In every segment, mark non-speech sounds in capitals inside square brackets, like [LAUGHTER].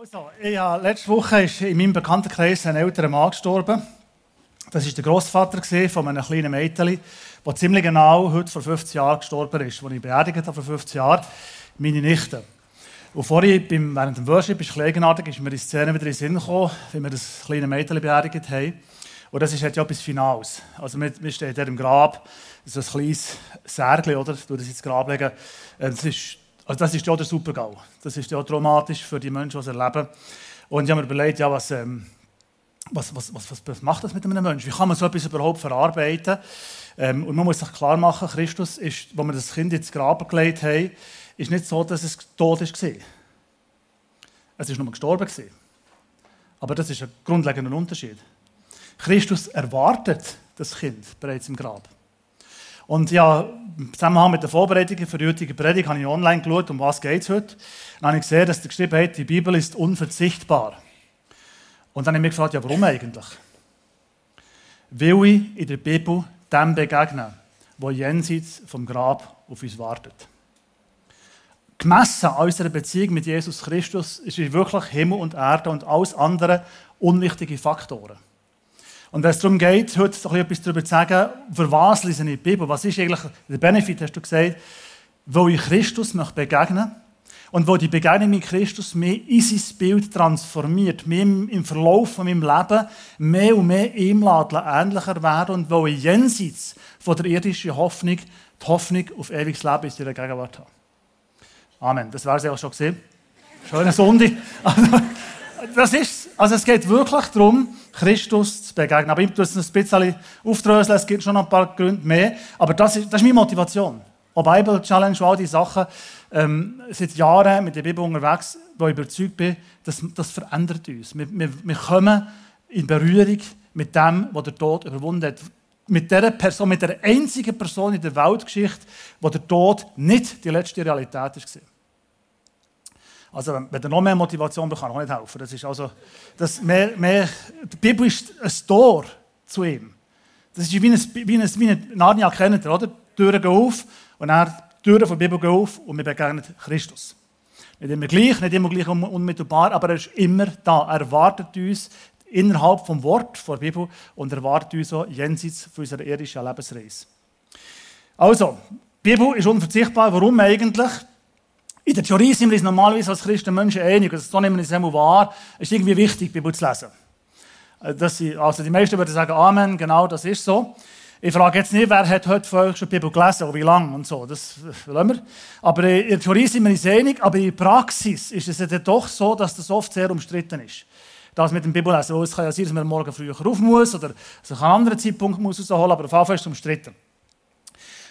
Also, ja, letzte Woche ist in meinem Bekanntenkreis ein älterer Mann gestorben. Das war der Großvater von einem kleinen Mädchen, der ziemlich genau heute vor 15 Jahren gestorben ist, als ich beerdigt habe vor 15 Jahren, meine Nichte. Und vorhin, während dem Worship, ist es eigenartig, ist mir die Szene wieder in den Sinn gekommen, wie wir das kleine Mädchen beerdigt haben. Und das ist halt ja etwas Finales. Also wir, wir stehen hier im Grab, so ein kleines Särgchen, oder? Du das ins Grab legen. Äh, das ist also das ist ja der Supergau. Das ist ja traumatisch für die Menschen, die es erleben. Und ich habe mir überlegt, ja, was, ähm, was, was, was, was, macht das mit einem Menschen? Wie kann man so etwas überhaupt verarbeiten? Ähm, und man muss sich klar machen, Christus ist, wo wir das Kind ins Grab gelegt haben, ist nicht so, dass es tot war. Es ist nur gestorben. Aber das ist ein grundlegender Unterschied. Christus erwartet das Kind bereits im Grab. Und ja, im Zusammenhang mit der Vorbereitung für die heutige Predigt habe ich online geschaut, um was geht es heute. Dann habe ich gesehen, dass der geschrieben hat, die Bibel ist unverzichtbar. Und dann habe ich mich gefragt, ja, warum eigentlich? Will ich in der Bibel dem begegnen, wo jenseits vom Grab auf uns wartet. Gemessen an unserer Beziehung mit Jesus Christus ist wirklich Himmel und Erde und alles andere unwichtige Faktoren. Und wenn es darum geht, heute so etwas darüber zu sagen, für was lese ich die Bibel, was ist eigentlich der Benefit, hast du gesagt, wo ich Christus möchte begegnen und wo die Begegnung mit Christus mich in sein Bild transformiert, mich im Verlauf von meinem Leben mehr und mehr ihm ähnlicher werden und wo ich jenseits von der irdischen Hoffnung die Hoffnung auf ewiges Leben in ihrer Gegenwart habe. Amen. Das wäre es ja auch schon gesehen. Schöne Sonde. [LAUGHS] Also, das ist, also es geht wirklich darum, Christus zu begegnen. Aber ich muss es ein bisschen aufdröseln, es gibt schon ein paar Gründe mehr. Aber das ist, das ist meine Motivation. Auch Bible Challenge und all diese Sachen, ähm, seit Jahren mit der Bibel unterwegs, wo ich überzeugt bin, das, das verändert uns. Wir, wir, wir kommen in Berührung mit dem, was der Tod überwunden hat. Mit der Person, mit der einzigen Person in der Weltgeschichte, wo der Tod nicht die letzte Realität war. Also, wenn ihr noch mehr Motivation bekommt, kann ich auch nicht helfen. Das ist also, das mehr, mehr, die Bibel ist ein Tor zu ihm. Das ist wie ein, wie ein, wie ein Narnia, kennt ihr, oder? Die Türen gehen auf und dann die Türen der Bibel gehen auf und wir begegnen Christus. Nicht immer gleich, nicht immer gleich unmittelbar, aber er ist immer da. Er erwartet uns innerhalb vom Wort der Bibel und erwartet uns auch jenseits von unserer irdischen Lebensreise. Also, die Bibel ist unverzichtbar. Warum eigentlich? In der Theorie sind wir uns normalerweise als Christen Menschen einig, das nehmen wir uns einmal wahr, es ist irgendwie wichtig, die Bibel zu lesen. Äh, sind, also die meisten würden sagen, Amen, genau, das ist so. Ich frage jetzt nicht, wer hat heute von euch schon die Bibel gelesen oder wie lange und so, das lassen wir. Aber in der Theorie sind wir uns einig, aber in der Praxis ist es ja doch so, dass das oft sehr umstritten ist. Das mit dem Bibellesen, es kann ja sein, dass man morgen früher rauf muss oder sich einen anderen Zeitpunkt muss aber auf jeden Fall ist es umstritten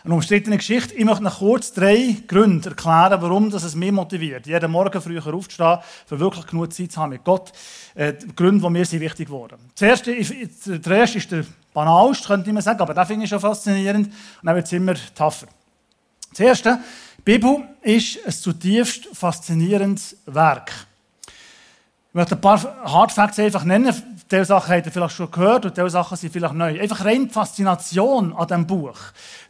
eine umstrittene Geschichte. Ich möchte noch kurz drei Gründe erklären, warum das es mich motiviert, jeden Morgen früher aufzustehen, für wirklich genug Zeit zu haben mit Gott. Äh, die Gründe, die mir sind wichtig geworden. Zuerst, der erste ist der banalste, könnte man sagen, aber den finde ich schon faszinierend und dann wird es immer tougher. Das erste, die Bibel ist ein zutiefst faszinierendes Werk. Ich möchte ein paar Hard Facts einfach nennen. Diese Sachen habt ihr vielleicht schon gehört und diese Sachen sind vielleicht neu. Einfach rein die Faszination an diesem Buch.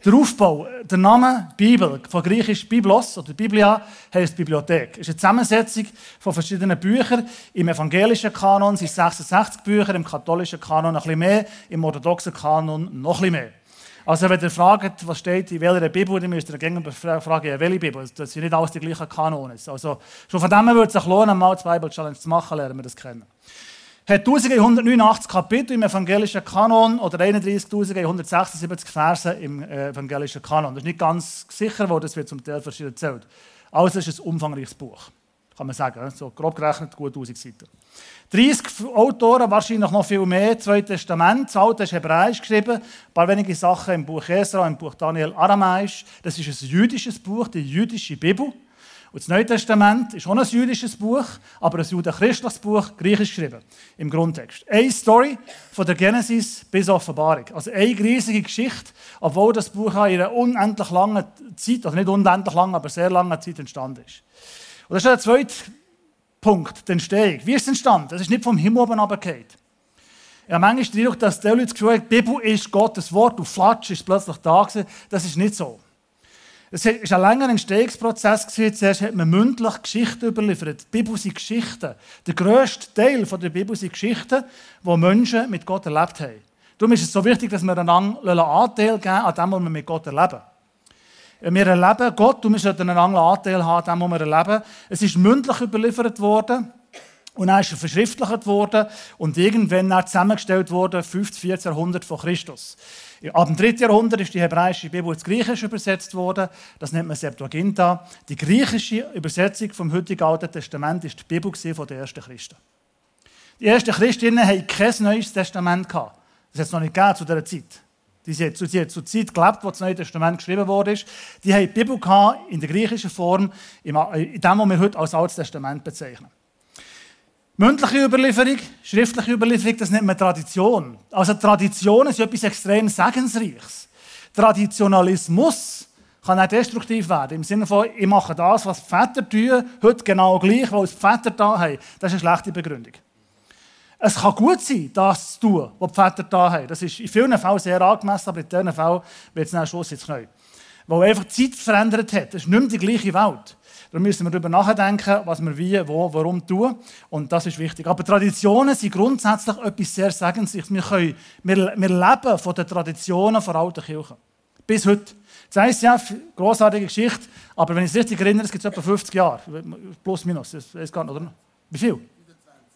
Der Aufbau, der Name Bibel, von griechisch Biblos oder Biblia, heißt Bibliothek. ist eine Zusammensetzung von verschiedenen Büchern. Im evangelischen Kanon sind es 66 Bücher, im katholischen Kanon ein bisschen mehr, im orthodoxen Kanon noch ein bisschen mehr. Also wenn ihr fragt, was steht in welcher Bibel, dann müsst ihr gerne fragen, welche Bibel. Das sind nicht alles die gleichen Kanonen. Also schon von dem würde es sich lohnen, mal die Bible Challenge zu machen, lernen wir das kennen. Hat 1189 Kapitel im evangelischen Kanon oder 31.176 Verse im äh, evangelischen Kanon. Das ist nicht ganz sicher, wo das wird zum Teil verschieden erzählt. Also ist es ein umfangreiches Buch, kann man sagen. So grob gerechnet gut 1000 Seiten. 30 Autoren, wahrscheinlich noch viel mehr. Zwei Testament, das Alte ist hebräisch geschrieben, ein paar wenige Sachen im Buch Esra, im Buch Daniel aramäisch. Das ist ein jüdisches Buch, die jüdische Bibel. Und das Neue Testament ist auch ein jüdisches Buch, aber ein judenchristliches Buch, griechisch geschrieben, im Grundtext. Eine Story von der Genesis bis Offenbarung. Also eine riesige Geschichte, obwohl das Buch in einer unendlich langen Zeit, also nicht unendlich lang, aber sehr lange Zeit entstanden ist. Und das ist der zweite Punkt, die Entstehung. Wie ist es entstanden? Das ist nicht vom Himmel oben runtergefallen. Ja, manchmal ist der dass die Leute das Gefühl haben, die Bibel ist Gottes Wort und flatsch ist plötzlich da gewesen. Das ist nicht so. Es war ein langer Entstehungsprozess. Zuerst hat man mündlich Geschichten überliefert. Die Bibel sind Geschichten. Der grösste Teil der Bibel sind Geschichten, die Menschen mit Gott erlebt haben. Darum ist es so wichtig, dass wir einander Anteil geben an dem, was wir mit Gott erleben. Wir erleben Gott und wir sollten einen Anteil haben an dem, was wir erleben. Es ist mündlich überliefert worden. Und dann ist er verschriftlicht worden und irgendwann dann zusammengestellt worden, 50, 14 Jahrhundert vor Christus. Ab dem 3. Jahrhundert ist die hebräische Bibel ins Griechische übersetzt worden. Das nennt man Septuaginta. Die griechische Übersetzung vom heutigen Alten Testament ist die Bibel der ersten Christen. Die ersten Christinnen hatten kein neues Testament. Das hat es noch nicht gegeben zu dieser Zeit. Die haben zu der Zeit gelebt, wo das Neue Testament geschrieben wurde. Die haben die Bibel in der griechischen Form, in dem, was wir heute als Altes Testament bezeichnen. Mündliche Überlieferung, schriftliche Überlieferung, das nennt man Tradition. Also Traditionen sind etwas extrem Segensreiches. Traditionalismus kann auch destruktiv werden. Im Sinne von, ich mache das, was die Väter tun, heute genau gleich, weil es die Väter da haben. Das ist eine schlechte Begründung. Es kann gut sein, das zu tun, was die Väter da haben. Das ist in vielen Fällen sehr angemessen, aber in diesen Fällen wird es dann Schuss ins Knie. Weil einfach die Zeit verändert hat. Es ist nicht mehr die gleiche Welt. Da müssen wir darüber nachdenken, was wir wie, wo, warum tun. Und das ist wichtig. Aber Traditionen sind grundsätzlich etwas sehr Segensreiches. Wir, können, wir, wir leben von den Traditionen der alten Kirche. Bis heute. Das heisst ja, großartige Geschichte, aber wenn ich es richtig erinnere, es gibt etwa 50 Jahre. Plus, minus. Ich weiß gar nicht, oder? Wie viel?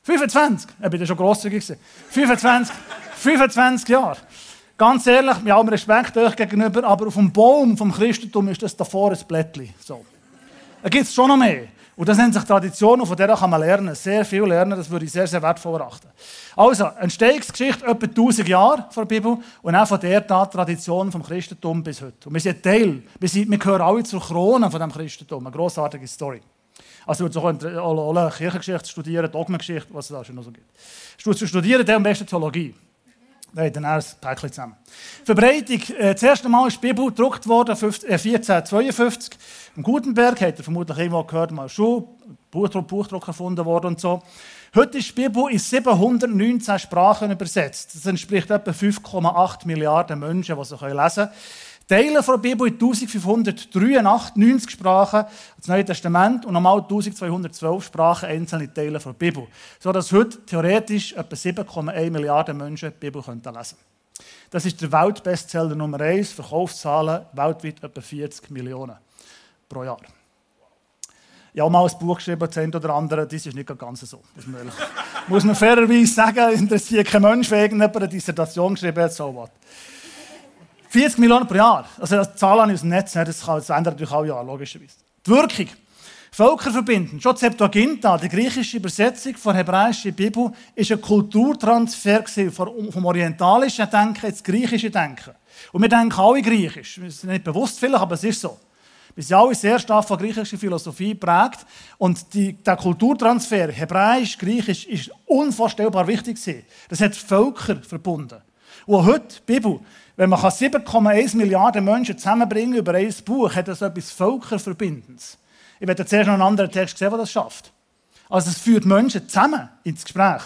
25. 25. Ich bin schon grosszügig. 25, 25 Jahre. Ganz ehrlich, mit allem Respekt euch gegenüber, aber auf dem Baum vom Christentum ist das davor ein Blättchen. So. Da gibt es schon noch mehr. Und das nennt sich Tradition und von der kann man lernen. Sehr viel lernen, das würde ich sehr, sehr wertvoll erachten. Also, Entstehungsgeschichte etwa 1000 Jahre vor der Bibel und auch von der Tradition vom Christentum bis heute. Und wir sind Teil, wir, sind, wir gehören alle zur Krone von dem Christentum. Eine grossartige Story. Also, du kannst auch Kirchengeschichte studieren, Dogmengeschichte, was es da schon noch so gibt. Du studieren dann am besten Theologie. Haben dann ein Päckchen zusammen. Verbreitung. Äh, das erste Mal ist die Bibel gedruckt worden, 1452. Äh, Im Gutenberg hat er vermutlich irgendwo gehört, mal schon Buchdruck, Buchdruck erfunden worden und so. Heute ist die Bibel in 719 Sprachen übersetzt. Das entspricht etwa 5,8 Milliarden Menschen, die sie lesen können. Teile der Bibel in 1593 Sprachen, das Neue Testament, und nochmal 1212 Sprachen einzelne Teile der Bibel. So dass heute theoretisch etwa 7,1 Milliarden Menschen die Bibel lesen können. Das ist der Weltbestseller Nummer 1, Verkaufszahlen weltweit etwa 40 Millionen pro Jahr. Ich habe mal ein Buch geschrieben, das oder andere, das ist nicht ganz so. Muss man, muss man fairerweise sagen, [LAUGHS] interessiert kein Mensch, wegen irgendjemand eine Dissertation geschrieben hat, so was. 40 Millionen pro Jahr. Also das Zahlen aus dem Netz, das, kann, das ändert natürlich auch Jahr, logischerweise. Die Wirkung. Völker verbinden. Schon Septuaginta, die griechische Übersetzung der hebräischen Bibel, ist ein Kulturtransfer vom orientalischen Denken ins griechische Denken. Und wir denken alle griechisch. Wir sind nicht bewusst vielleicht, aber es ist so. Wir sind alle sehr stark von griechischer Philosophie geprägt. Und die, der Kulturtransfer, hebräisch, griechisch, ist unvorstellbar wichtig gewesen. Das hat Völker verbunden. Und heute, die Bibel, wenn man 7,1 Milliarden Menschen zusammenbringen über ein Buch, hat das etwas Völkerverbindendes. Ich werde zuerst noch einen anderen Text sehen, der das schafft. Also es führt Menschen zusammen ins Gespräch.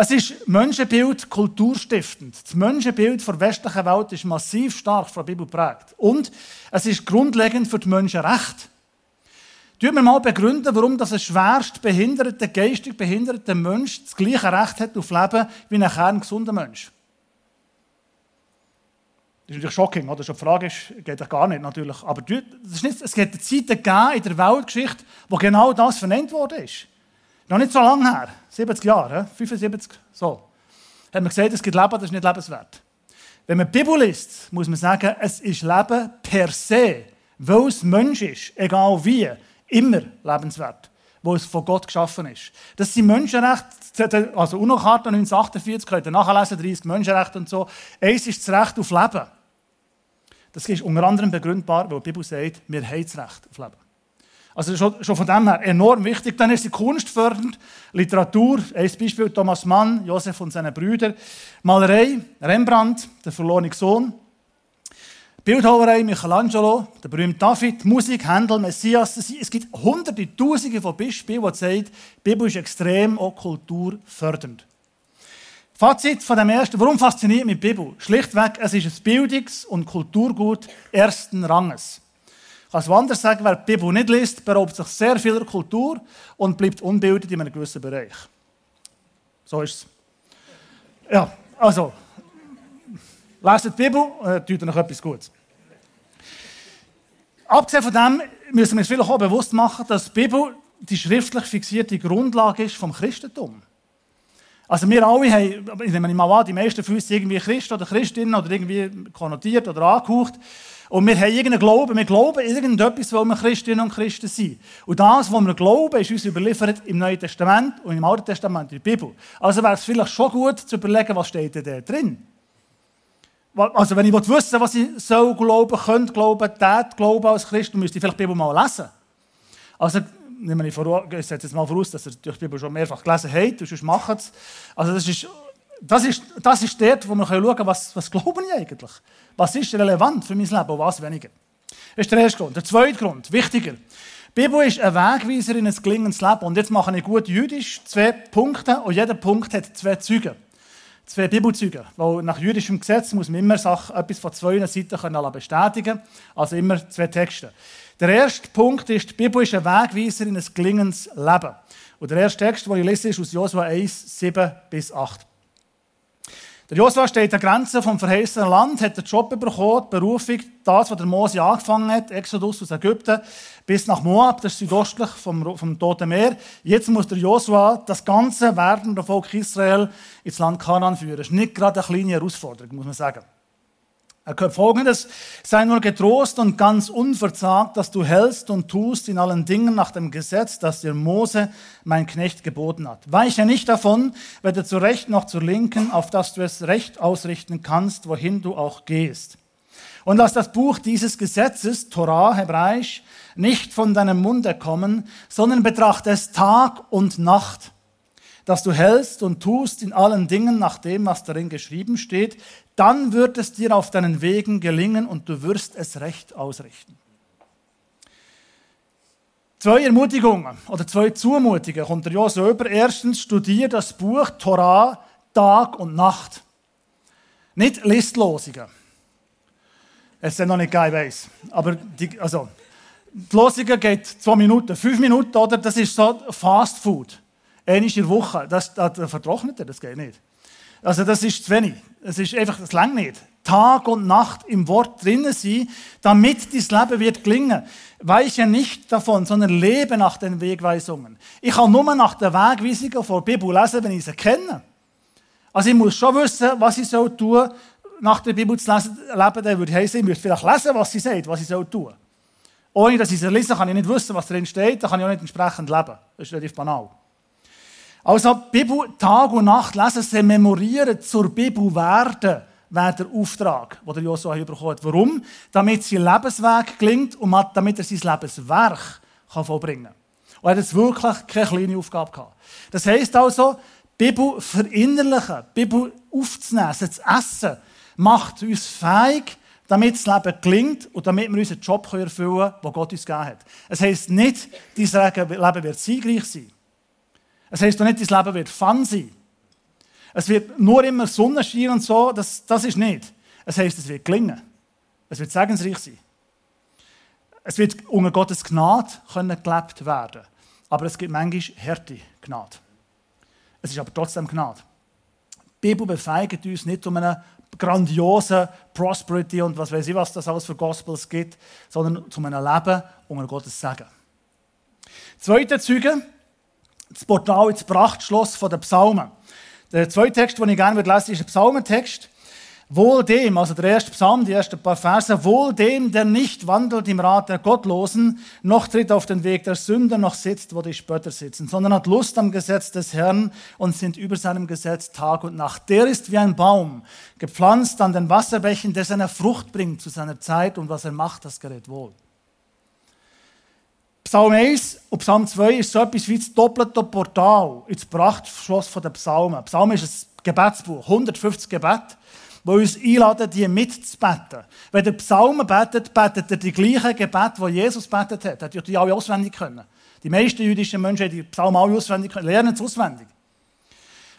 Es ist Menschenbild kulturstiftend. Das Menschenbild der westlichen Welt ist massiv stark von der Bibel geprägt. Und es ist grundlegend für die Menschenrechte. Tun wir mal begründen, warum das ein schwerst behinderter, geistig behinderter Mensch das gleiche Recht hat auf Leben wie ein kerngesunder Mensch. Das ist natürlich shocking, oder? Die Frage ist, geht doch gar nicht, natürlich. Aber ist nicht, es gibt Zeiten gegeben in der Weltgeschichte, wo genau das vernannt worden ist. Noch nicht so lange her, 70 Jahre, 75, so. Hat man gesagt, es gibt Leben, das ist nicht lebenswert. Wenn man die Bibel liest, muss man sagen, es ist Leben per se, weil es Mensch ist, egal wie, immer lebenswert, wo es von Gott geschaffen ist. Das sind Menschenrechte, also UNO-Charta 1948, könnt ihr nachlesen, 30 Menschenrechte und so. Eins ist das Recht auf Leben. Das ist unter anderem begründbar, weil die Bibel sagt, wir haben das Recht auf Leben. Also schon, schon von dem her enorm wichtig. Dann ist sie kunstfördernd, Literatur, ein Beispiel Thomas Mann, Josef und seine Brüder, Malerei, Rembrandt, der verlorene Sohn, Bildhauerei, Michelangelo, der berühmte David, Musik, Händel, Messias. Es gibt hunderte, tausende von Beispielen, die zeigen, die Bibel ist extrem auch kulturfördernd. Fazit von dem ersten, warum fasziniert mich die Bibel? Schlichtweg, es ist ein Bildungs- und Kulturgut ersten Ranges. Ich kann es anders sagen, wer die Bibel nicht liest, beraubt sich sehr vieler Kultur und bleibt unbildet in einem gewissen Bereich. So ist es. Ja, also, lest die Bibel, äh, tut euch etwas Gutes. Abgesehen von dem müssen wir uns vielleicht auch bewusst machen, dass die Bibel die schriftlich fixierte Grundlage ist vom Christentum. Also wir alle haben, ich nehme mal an, die meisten von uns irgendwie Christ oder Christinnen oder irgendwie konnotiert oder angehaucht. Und wir haben irgendeinen Glauben, wir glauben irgendetwas, weil wir Christinnen und Christen sind. Und das, was wir glauben, ist uns überliefert im Neuen Testament und im Alten Testament, in der Bibel. Also wäre es vielleicht schon gut zu überlegen, was steht da drin. Also wenn ich wissen was ich soll glauben, könnte glauben, tät glauben als Christ, dann müsste ich vielleicht die Bibel mal lesen. Also nehme ich, vor, ich setze jetzt mal voraus, dass ihr die Bibel schon mehrfach gelesen habt, sonst macht es. Also das ist, das ist, das ist dort, wo wir schauen können, was, was glauben ich eigentlich? Was ist relevant für mein Leben und was weniger? Das ist der erste Grund. Der zweite Grund, wichtiger. Die Bibel ist ein Wegweiser in ein gelingendes Leben. Und jetzt mache ich gut jüdisch zwei Punkte und jeder Punkt hat zwei Züge zwei Bibelzeugen. Weil nach jüdischem Gesetz muss man immer etwas von zwei Seiten können bestätigen. Also immer zwei Texte. Der erste Punkt ist, die Bibel ist ein Wegweiser in ein gelingendes Leben. Und der erste Text, den ich lese, ist aus Josua 1, 7 bis 8. Der Josua steht an der Grenze vom verheißenen Land, hat den Job bekommen, die Berufung, das, was der Mose angefangen hat, Exodus aus Ägypten, bis nach Moab, das ist südostlich vom, vom Toten Meer. Jetzt muss der Josua das ganze werdende Volk Israel ins Land Kanaan führen. Das ist nicht gerade eine kleine Herausforderung, muss man sagen. Folgendes, sei nur getrost und ganz unverzagt, dass du hältst und tust in allen Dingen nach dem Gesetz, das dir Mose, mein Knecht, geboten hat. Weiche nicht davon, weder zur Rechten noch zur Linken, auf dass du es recht ausrichten kannst, wohin du auch gehst. Und lass das Buch dieses Gesetzes, Torah, Hebräisch, nicht von deinem Munde kommen, sondern betrachte es Tag und Nacht, dass du hältst und tust in allen Dingen nach dem, was darin geschrieben steht, dann wird es dir auf deinen Wegen gelingen und du wirst es recht ausrichten. Zwei Ermutigungen oder zwei Zumutungen kommt der Josua über. Erstens, studier das Buch Torah Tag und Nacht. Nicht Listlosungen. Es ja noch nicht geil, weiß. Aber die, also, die Losungen geht zwei Minuten, fünf Minuten, oder? Das ist so Fast Food. Einmal in der Woche. Das, das, das vertrocknet er, das geht nicht. Also das ist zu wenig. Es ist einfach, das langt nicht. Tag und Nacht im Wort drinnen sein, damit dein Leben wird gelingen. Weiche nicht davon, sondern lebe nach den Wegweisungen. Ich kann nur nach den Wegweisungen von der Bibel lesen, wenn ich sie kenne. Also ich muss schon wissen, was ich soll tun, nach der Bibel zu lesen, leben, dann würde heißen, ich müsste vielleicht lesen, was sie sagt, was ich soll tun. Ohne dass ich sie lese, kann ich nicht wissen, was drin steht, dann kann ich auch nicht entsprechend leben. Das ist relativ banal. Also Bibel Tag und Nacht lesen, sie memorieren, zur Bibel werden, wäre der Auftrag, den Josua bekommen hat. Warum? Damit sein Lebensweg gelingt und damit er sein Lebenswerk kann vollbringen kann. Und er hat jetzt wirklich keine kleine Aufgabe gehabt. Das heisst also, Bibel verinnerlichen, Bibel aufzunehmen, zu essen, macht uns fähig, damit das Leben gelingt und damit wir unseren Job erfüllen können, den Gott uns gegeben hat. Es heisst nicht, dein Leben wird siegreich sein. Es heisst doch nicht, dein Leben wird fun sein. Es wird nur immer Sonnenschein und so, das, das ist nicht. Es heisst, es wird gelingen. Es wird segensreich sein. Es wird unter Gottes Gnade können gelebt werden. Aber es gibt manchmal Härte Gnade. Es ist aber trotzdem Gnade. Die Bibel befeigt uns nicht um eine grandiose Prosperity und was weiß ich, was das alles für Gospels gibt, sondern zu einem Leben unter Gottes Segen. Zweite Zeuge, das Portal ins Prachtschloss den Psalmen. Der zweite Text, den ich gerne lesen würde, ist ein Psalmentext. Wohl dem, also der erste Psalm, die ersten paar Verse, wohl dem, der nicht wandelt im Rat der Gottlosen, noch tritt auf den Weg der Sünder, noch sitzt, wo die Spötter sitzen, sondern hat Lust am Gesetz des Herrn und sind über seinem Gesetz Tag und Nacht. Der ist wie ein Baum, gepflanzt an den Wasserbächen, der seine Frucht bringt zu seiner Zeit und was er macht, das gerät wohl. Psalm 1 und Psalm 2 ist so etwas wie das doppelte Portal ins Prachtschloss der Psalmen. Psalm ist ein Gebetsbuch, 150 Gebete, die uns einladen, die mitzubeten. Wenn der Psalmen betet, betet er die gleichen Gebete, die Jesus betet hat. Er hat die alle auswendig können. Die meisten jüdischen Menschen haben die Psalmen alle auswendig können, lernen es auswendig.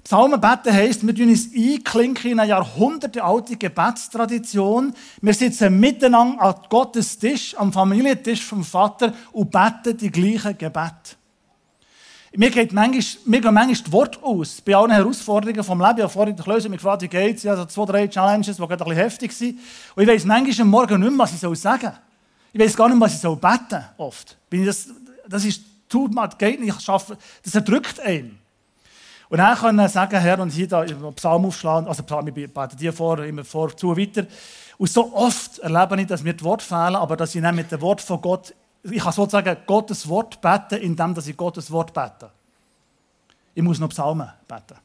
Psalmen beten heisst, wir tun uns einklinken in eine jahrhundertealte Gebetstradition. Wir sitzen miteinander an Gottes Tisch, am Familientisch vom Vater und beten die gleichen Gebete. Mir, geht manchmal, mir gehen manchmal die Worte aus. Bei allen Herausforderungen vom Leben. Ich habe vorhin mich gefragt, wie geht es? Ja, so zwei, drei Challenges, die gerade ein bisschen heftig sind. Und ich weiss manchmal am Morgen nicht mehr, was ich sagen soll. Ich weiß gar nicht mehr, was ich beten soll oft. Ich das, das ist, tut mir, geht nicht, ich schaffe, das erdrückt einen. Und dann können wir sagen, Herr, und hier da Psalm aufschlagen, also Psalm, ich bete dir vor, immer vor, zu, weiter. Und so oft erlebe ich, dass mir die Worte fehlen, aber dass ich dann mit dem Wort von Gott ich kann sozusagen Gottes Wort beten, indem ich Gottes Wort bete. Ich muss noch Psalmen beten.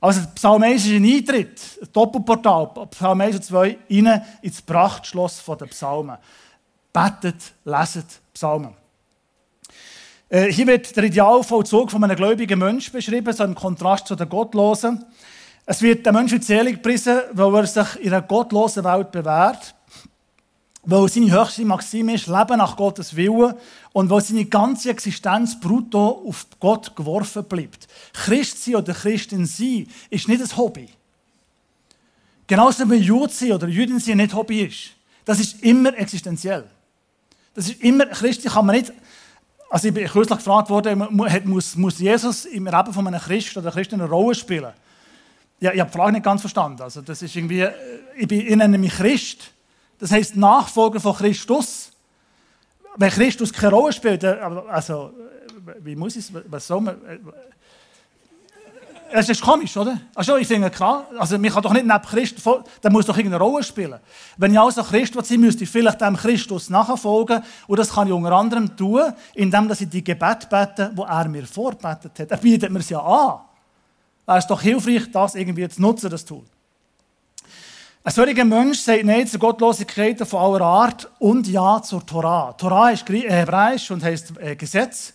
Also Psalm 1 ist ein Eintritt, ein Doppelportal, Psalm 1 und 2, rein ins Prachtschloss der Psalmen. Betet, leset Psalmen. Äh, hier wird der Idealvollzug von einem gläubigen Menschen beschrieben, so im Kontrast zu den Gottlosen. Es wird der Mensch für selig gepriesen, weil er sich in einer gottlosen Welt bewährt weil seine höchste Maxime ist, Leben nach Gottes Willen und weil seine ganze Existenz brutto auf Gott geworfen bleibt. Christ sein oder Christin sein ist nicht ein Hobby. Genauso wie Jude sein oder Jüdin sein nicht Hobby ist. Das ist immer existenziell. Das ist immer, Christi kann man nicht, also ich bin kürzlich gefragt worden, muss, muss Jesus im Leben von einem Christ oder Christen eine Rolle spielen? Ja, ich habe die Frage nicht ganz verstanden. Also das ist irgendwie, äh, ich, bin, ich nenne mich Christ, das heißt Nachfolger von Christus. Wenn Christus keine Rolle spielt, also, wie muss ich was soll man, es ist komisch, oder? Also ich finde klar, also man kann doch nicht neben Christus, der muss doch irgendeine Rolle spielen. Wenn ich also Christus sein müsste ich vielleicht dem Christus nachfolgen und das kann ich unter anderem tun, indem ich die Gebet bete, wo er mir vorbetet hat. Er bietet mir es ja an. Es ist doch hilfreich, das irgendwie zu nutzen, das Tool. Ein solcher Mensch sagt Nein zur Gottlosigkeit von aller Art und Ja zur Torah. Torah ist äh, hebräisch und heißt äh, Gesetz.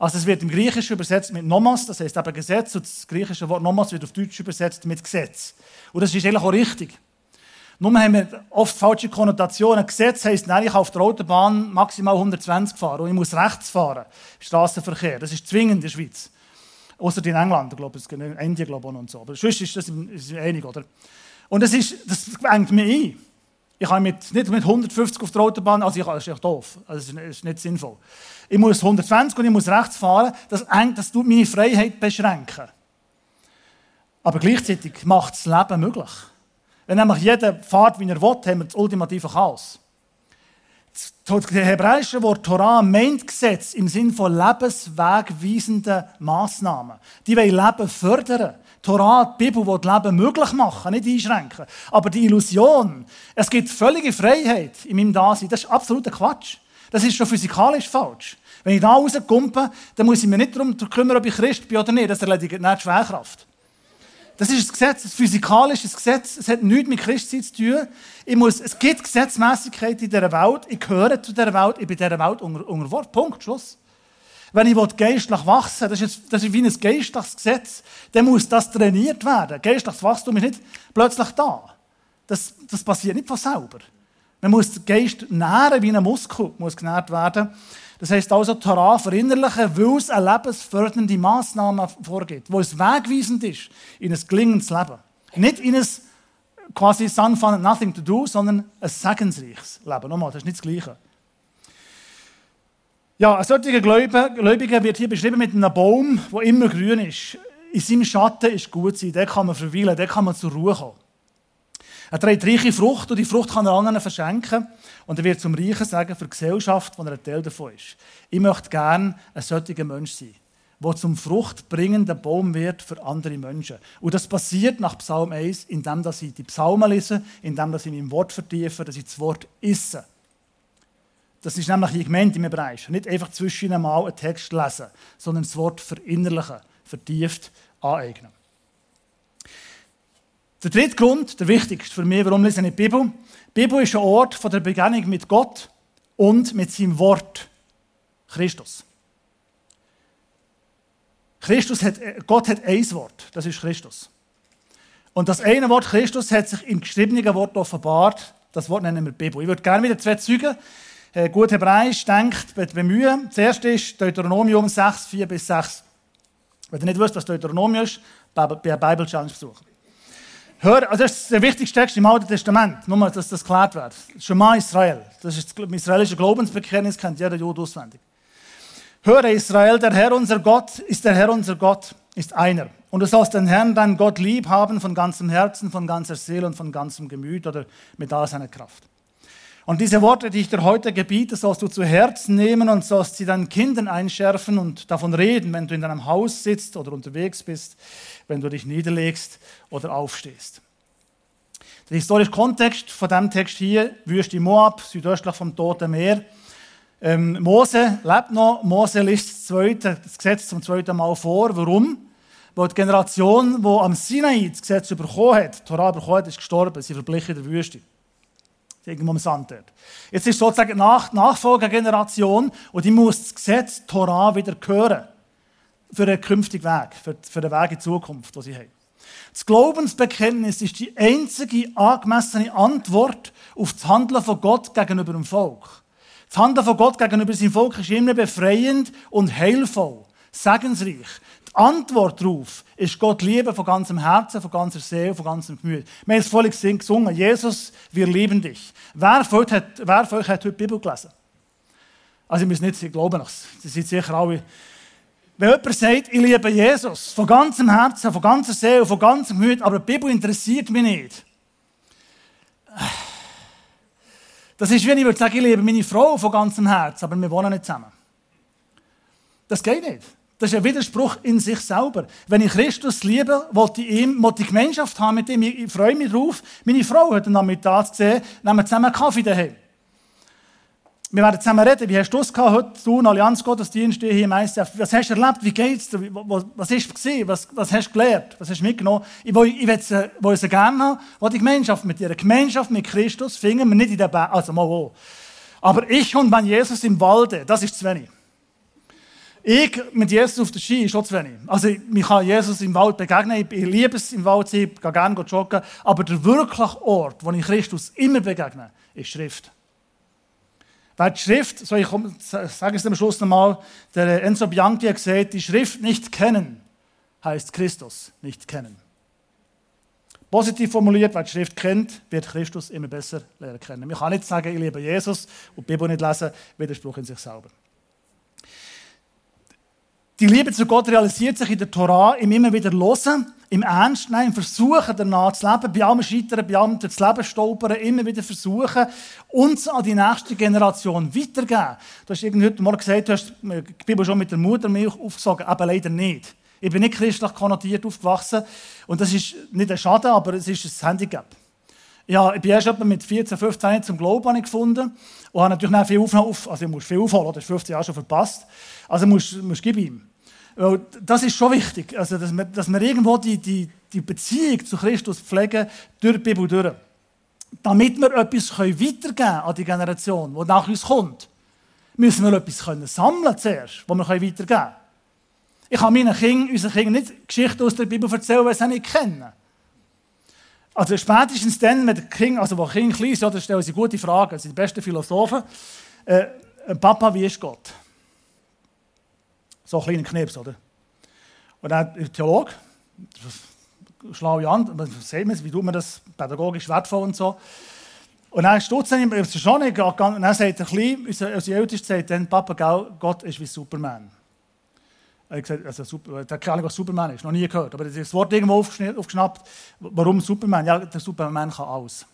Also es wird im Griechischen übersetzt mit Nomos, das heißt aber Gesetz, und das griechische Wort Nomos wird auf Deutsch übersetzt mit Gesetz. Und das ist eigentlich auch richtig. Nur haben wir oft falsche Konnotationen. Gesetz heisst, nein, ich kann auf der Autobahn maximal 120 fahren und ich muss rechts fahren. Straßenverkehr. Das ist zwingend in der Schweiz. Außer in England, glaube ich, in Indien glaube ich, und so. Aber sonst ist das einig, oder? Und das, ist, das fängt mir ein. Ich kann mit, nicht mit 150 auf der Autobahn, also ich, das ist ja doof, also das ist nicht sinnvoll. Ich muss 120 und ich muss rechts fahren, das, das tut meine Freiheit beschränken. Aber gleichzeitig macht das Leben möglich. Wenn nämlich jeder fährt, wie er will, haben wir das ultimative Chaos. Das hebräische Wort Torah meint Gesetz im Sinn von lebenswegweisenden Massnahmen. Die wollen Leben fördern. Torah, die Bibel, die das Leben möglich machen, nicht einschränken. Aber die Illusion, es gibt völlige Freiheit in meinem Dasein, das ist absoluter Quatsch. Das ist schon physikalisch falsch. Wenn ich da rauskomme, dann muss ich mich nicht darum kümmern, ob ich Christ bin oder nicht. Das erledigt nicht die Schwerkraft. Das ist ein Gesetz, ein physikalisches Gesetz. Es hat nichts mit Christsein zu tun. Ich muss, es gibt Gesetzmäßigkeit in dieser Welt. Ich gehöre zu dieser Welt. Ich bin dieser Welt unter, unterworfen. Punkt. Schluss. Wenn ich geistlich wachsen will, das ist, das ist wie ein geistliches Gesetz, dann muss das trainiert werden. Geistliches Wachstum ist nicht plötzlich da. Das, das passiert nicht von selber. Man muss den Geist nähren wie ein Muskel, muss genährt werden. Das heisst also, Torah verinnerlichen, weil es eine lebensfördernde Massnahme vorgeht, wo es wegweisend ist in ein gelingendes Leben. Nicht in ein quasi Sun, Fun Nothing to Do, sondern ein segensreiches Leben. Nochmal, das ist nicht das Gleiche. Ja, ein solcher Gläubiger wird hier beschrieben mit einem Baum, der immer grün ist. In seinem Schatten ist gut sein, der kann man verweilen, der kann man zur Ruhe kommen. Er trägt reiche Frucht und die Frucht kann er anderen verschenken. Und er wird zum Reichen sagen für die Gesellschaft, wo er ein Teil davon ist. Ich möchte gerne ein solcher Mensch sein, der zum fruchtbringenden Baum wird für andere Menschen. Und das passiert nach Psalm 1, indem ich die Psalmen lese, indem ich mein Wort vertiefe, dass ich das Wort esse. Das ist nämlich Gemeinde im Bereich. Nicht einfach zwischen einmal einen Text lesen, sondern das Wort verinnerlichen, vertieft aneignen. Der dritte Grund, der wichtigste für mich, warum lese ich die Bibel. Die Bibel ist ein Ort von der Begegnung mit Gott und mit seinem Wort, Christus. Christus hat, Gott hat ein Wort, das ist Christus. Und das eine Wort Christus hat sich im geschriebenen Wort offenbart. Das Wort nennen wir Bibel. Ich würde gerne wieder zwei Züge gut Hebräisch denkt, bemühen. Das erste ist Deuteronomium 6, 4 bis 6. Wenn ihr nicht wisst, was Deuteronomium ist, bei einer Bible Challenge besuchen. Hör, also das ist der wichtigste Text im Alten Testament, nur dass das geklärt wird. Shema Israel. Das ist das israelische Glaubensbekenntnis, kennt jeder Jude auswendig. Höre Israel, der Herr unser Gott ist der Herr unser Gott, ist einer. Und du sollst den Herrn, deinen Gott, lieb haben von ganzem Herzen, von ganzer Seele und von ganzem Gemüt oder mit all seiner Kraft. Und diese Worte, die ich dir heute gebiete, sollst du zu Herzen nehmen und sollst sie deinen Kindern einschärfen und davon reden, wenn du in deinem Haus sitzt oder unterwegs bist, wenn du dich niederlegst oder aufstehst. Der historische Kontext von diesem Text hier, Wüste Moab, südöstlich vom Toten Meer. Ähm, Mose lebt noch, Mose liest das, zweite, das Gesetz zum zweiten Mal vor. Warum? Weil die Generation, die am Sinai das Gesetz bekommen hat, die Torah bekommen hat, ist gestorben, sie verblichen in der Wüste. Irgendwo am Sand dort. Jetzt ist sozusagen die Nachfolgegeneration und die muss das Gesetz Torah wieder hören für den künftigen Weg, für, für den Weg in die Zukunft, den sie haben. Das Glaubensbekenntnis ist die einzige angemessene Antwort auf das Handeln von Gott gegenüber dem Volk. Das Handeln von Gott gegenüber seinem Volk ist immer befreiend und heilvoll, segensreich. Die Antwort darauf ist Gott lieben von ganzem Herzen, von ganzer Seele, von ganzem Gemüt. Wir haben es vorhin gesungen, Jesus, wir lieben dich. Wer von euch hat, wer von euch hat heute die Bibel gelesen? Also, ich muss nicht, ich glaube noch, Sie sind sicher alle wenn jemand sagt, ich liebe Jesus von ganzem Herzen, von ganzer Seele, von ganzem Gemüt, aber die Bibel interessiert mich nicht. Das ist, wie ich würde sagen, ich liebe meine Frau von ganzem Herzen, aber wir wohnen nicht zusammen. Das geht nicht. Das ist ein Widerspruch in sich selber. Wenn ich Christus liebe, wollte ich ihm, wollte ich Gemeinschaft haben mit ihm. Ich freue mich drauf. Meine Frau hat am Mittag gesehen, nehmen wir zusammen Kaffee daheim. Wir werden zusammen reden. Wie hast du es gehabt heute? Du, Allianz Gottesdienst hier im ICF. Was hast du erlebt? Wie geht's dir? Was, ist es was, was hast du gelernt? Was hast du mitgenommen? Ich will, ich will, sie, will gerne haben. Ich die Gemeinschaft mit dir. Gemeinschaft mit Christus finden wir nicht in der Berg. Also mal wo. Aber ich und mein Jesus im Walde, das ist zu wenig. Ich mit Jesus auf der Ski ist schon zu wenig. Also, ich kann Jesus im Wald begegnen. Ich liebe es im Wald zu sein, ich gehe gerne joggen. Aber der wirkliche Ort, wo ich Christus immer begegne, ist Schrift. Weil die Schrift, so ich sage es am Schluss nochmal, der Enzo Bianchi hat gesagt, die Schrift nicht kennen, heißt Christus nicht kennen. Positiv formuliert, wer die Schrift kennt, wird Christus immer besser lernen kennen. Man kann nicht sagen, ich liebe Jesus und die Bibel nicht lesen, Widerspruch in sich selber. Die Liebe zu Gott realisiert sich in der Torah im immer wieder Losen, im Ernst nehmen, im Versuchen danach zu leben, bei allem Scheitern, bei allem das Leben stolpern, immer wieder versuchen, uns an die nächste Generation weitergeben. Du hast irgendwie heute Morgen gesagt, du hast die Bibel schon mit der Muttermilch aufgesogen, aber leider nicht. Ich bin nicht christlich konnotiert aufgewachsen und das ist nicht ein Schaden, aber es ist ein Handicap. Ja, ich bin erst mit 14, 15 zum Glauben gefunden und habe natürlich viel aufholen, also ich muss viel aufholen, das ist 15 Jahre schon verpasst. Also musst, musst gib ihm. Das ist schon wichtig, also dass, wir, dass wir irgendwo die, die, die Beziehung zu Christus pflegen durch die Bibel durch. Damit wir etwas weitergeben können an die Generation, die nach uns kommt, müssen wir etwas können sammeln zuerst, was wir weitergeben können. Ich kann meinen Kindern, unseren Kindern nicht Geschichten aus der Bibel erzählen, weil sie nicht kennen. Also spätestens dann, wenn Kinder, also wo Kinder klein sind, oder stellen sie gute Fragen, sie sind die besten Philosophen. Äh, Papa, wie ist Gott? So ein kleiner Knips, oder? Und dann der Theologe, schlaue wir, wie tut man das pädagogisch wertvoll und so. Und dann stutzt er ihm schon nicht, und dann sagt er klein, unser, unser Ältester sagt dann, Papa, Gott ist wie Superman. Er hat gesagt, also, super, er hat keine Ahnung, was Superman ist, noch nie gehört. Aber das Wort irgendwo aufgeschnappt. Warum Superman? Ja, der Superman kann alles.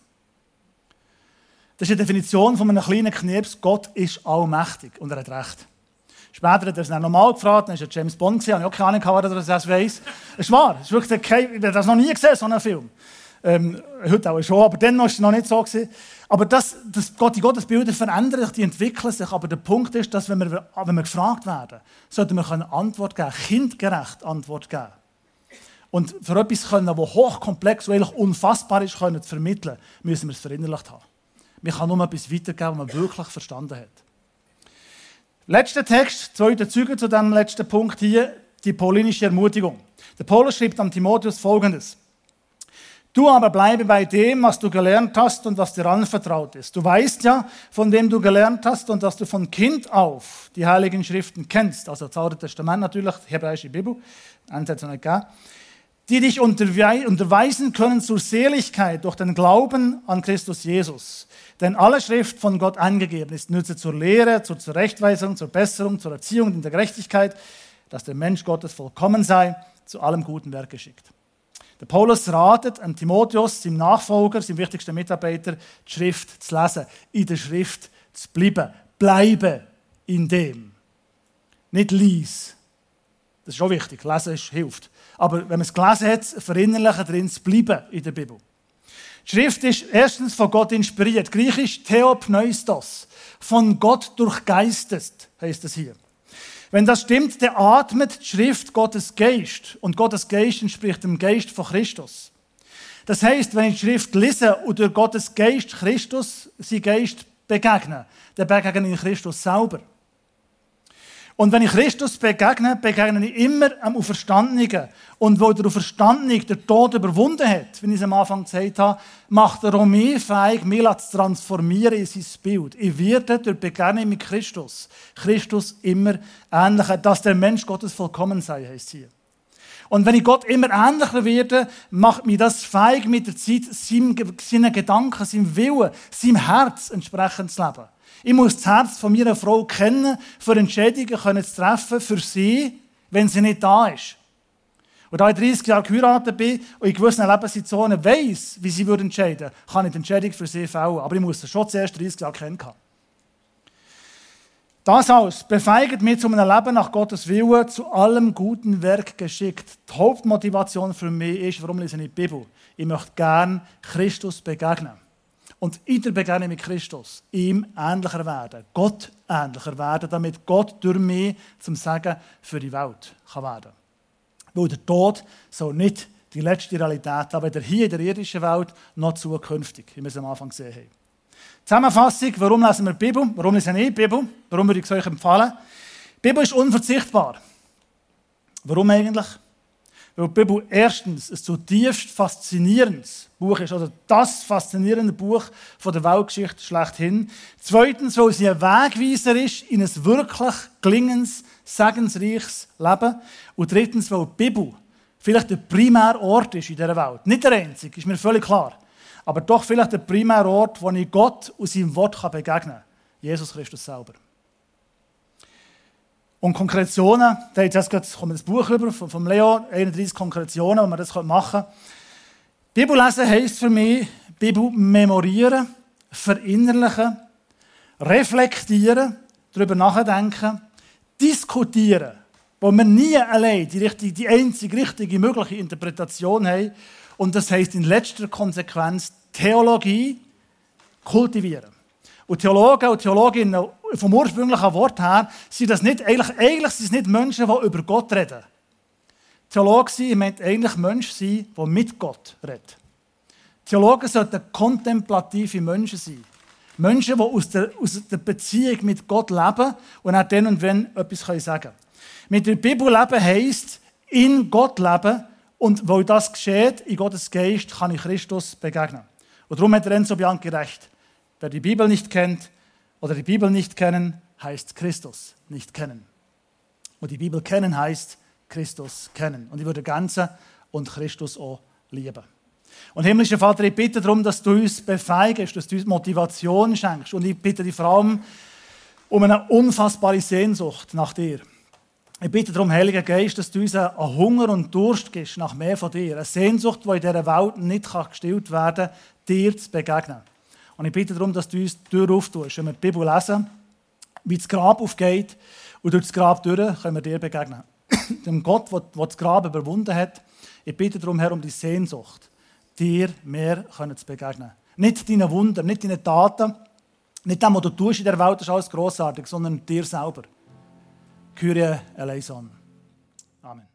Das ist die Definition von einem kleinen Knirps. Gott ist allmächtig und er hat Recht. Später hat er es dann nochmal gefragt, dann war James Bond, gesehen, habe auch keine Ahnung, ob er das weiß. Es ist wahr, es ist wirklich kein, ich habe das noch nie gesehen, so einen Film. Ähm, heute auch schon, aber dann war es noch nicht so. Gewesen. Aber das, das, die Gottesbilder verändern sich, die entwickeln sich. Aber der Punkt ist, dass wenn wir, wenn wir gefragt werden, sollten wir eine Antwort geben, kindgerecht Antwort geben. Und für etwas, können, das hochkomplex und unfassbar ist, können zu vermitteln, müssen wir es verinnerlicht haben. Wir können nur etwas weitergeben, was man wirklich verstanden hat. Letzter Text, zweiter Züge zu diesem letzten Punkt hier, die paulinische Ermutigung. Der Paulus schreibt an Timotheus folgendes. Du aber bleibe bei dem, was du gelernt hast und was dir anvertraut ist. Du weißt ja, von dem du gelernt hast und dass du von Kind auf die Heiligen Schriften kennst. Also das Alte Testament natürlich, die hebräische Bibel, Ansätze nicht gegeben. Die dich unterweisen können zur Seligkeit durch den Glauben an Christus Jesus. Denn alle Schrift von Gott angegeben ist, nütze zur Lehre, zur Zurechtweisung, zur Besserung, zur Erziehung in der Gerechtigkeit, dass der Mensch Gottes vollkommen sei, zu allem guten Werk geschickt. Der Paulus ratet an Timotheus, seinem Nachfolger, seinem wichtigsten Mitarbeiter, die Schrift zu lesen, in der Schrift zu bleiben. Bleibe in dem. Nicht lies. Das ist auch wichtig. Lesen ist, hilft. Aber wenn man es gelesen hat, verinnerlichen drin zu bleiben in der Bibel. Die Schrift ist erstens von Gott inspiriert. Griechisch Theopneustos. Von Gott durchgeistet, heißt es hier. Wenn das stimmt, der atmet die Schrift Gottes Geist. Und Gottes Geist entspricht dem Geist von Christus. Das heißt, wenn ich die Schrift lese und durch Gottes Geist Christus, sein Geist begegne, dann begegne ich Christus selber. Und wenn ich Christus begegne, begegne ich immer am Auferstandenen. Und wo der Auferstandene den Tod überwunden hat, wie ich es am Anfang gesagt habe, macht er auch mich fähig, mich zu transformieren in sein Bild. Ich werde durch Begegnung mit Christus, Christus immer ähnlicher, dass der Mensch Gottes vollkommen sei, heißt hier. Und wenn ich Gott immer ähnlicher werde, macht mich das fähig, mit der Zeit seinen Gedanken, seinem Willen, seinem Herz entsprechend zu leben. Ich muss das Herz von meiner Frau kennen, für Entscheidungen zu treffen für sie, wenn sie nicht da ist. Und da ich 30 Jahre geheiratet bin und in gewissen Lebenssituationen weiss, wie sie würde entscheiden, kann ich die Entscheidung für sie fällen. Aber ich muss das schon zuerst 30 Jahre kennen. Das alles befeigt mich zu einem Leben nach Gottes Willen, zu allem guten Werk geschickt. Die Hauptmotivation für mich ist, warum lese ich die Bibel? Ich möchte gerne Christus begegnen und in der Begegnung mit Christus ihm ähnlicher werden, Gott ähnlicher werden, damit Gott durch mich zum Segen für die Welt kann werden Weil der Tod soll nicht die letzte Realität haben, weder hier in der irdischen Welt noch zukünftig, wie wir es am Anfang gesehen haben. Zusammenfassung, warum lesen wir die Bibel? Warum lesen wir die Bibel? Warum würde ich es euch empfehlen? Die Bibel ist unverzichtbar. Warum eigentlich? Weil die Bibel erstens ein zutiefst faszinierendes Buch ist, also das faszinierende Buch von der Weltgeschichte schlechthin. Zweitens, weil sie ein Wegweiser ist in ein wirklich gelingendes, segensreiches Leben. Und drittens, weil die Bibel vielleicht der primäre Ort ist in dieser Welt. Nicht der einzige, ist mir völlig klar. Aber doch vielleicht der primäre Ort, wo ich Gott und seinem Wort begegnen kann. Jesus Christus selber. Und Konkretionen, da jetzt kommt das Buch rüber von Leo, 31 Konkretionen, wo man das machen kann. Bibel lesen heisst für mich, Bibel memorieren, verinnerlichen, reflektieren, darüber nachdenken, diskutieren, wo wir nie allein die, richtige, die einzige richtige mögliche Interpretation haben. Und das heisst in letzter Konsequenz Theologie kultivieren. Und Theologen und Theologinnen vom ursprünglichen Wort her sind das nicht, eigentlich, eigentlich sind es nicht Menschen, die über Gott reden. Theologe sein meint eigentlich Menschen sein, die mit Gott reden. Theologen sollten kontemplative Menschen sein. Menschen, die aus der, aus der Beziehung mit Gott leben und auch dann und wenn etwas sagen können. Mit der Bibel leben heisst, in Gott leben und weil das geschieht, in Gottes Geist, kann ich Christus begegnen. Und darum hat Renzo Bianchi recht. Wer die Bibel nicht kennt oder die Bibel nicht kennen, heißt Christus nicht kennen. Und die Bibel kennen heißt Christus kennen. Und ich würde Ganze und Christus auch lieben. Und himmlischer Vater, ich bitte darum, dass du uns befeigst, dass du uns Motivation schenkst. Und ich bitte vor allem um eine unfassbare Sehnsucht nach dir. Ich bitte darum, Heiliger Geist, dass du uns einen Hunger und Durst gibst nach mehr von dir. Eine Sehnsucht, die in dieser Welt nicht gestillt werden kann, dir zu begegnen. Und ich bitte darum, dass du uns die Tür auftust, wenn wir die Bibel lesen, wie das Grab aufgeht und durch das Grab durch können wir dir begegnen. [COUGHS] Dem Gott, der das Grab überwunden hat, ich bitte darum, Herr, um die Sehnsucht, dir mehr zu begegnen. Nicht deinen Wunder, nicht deinen Taten, nicht dem, was du tust in der Welt, ist alles grossartig, sondern dir selber. Kyrie eleison. Amen.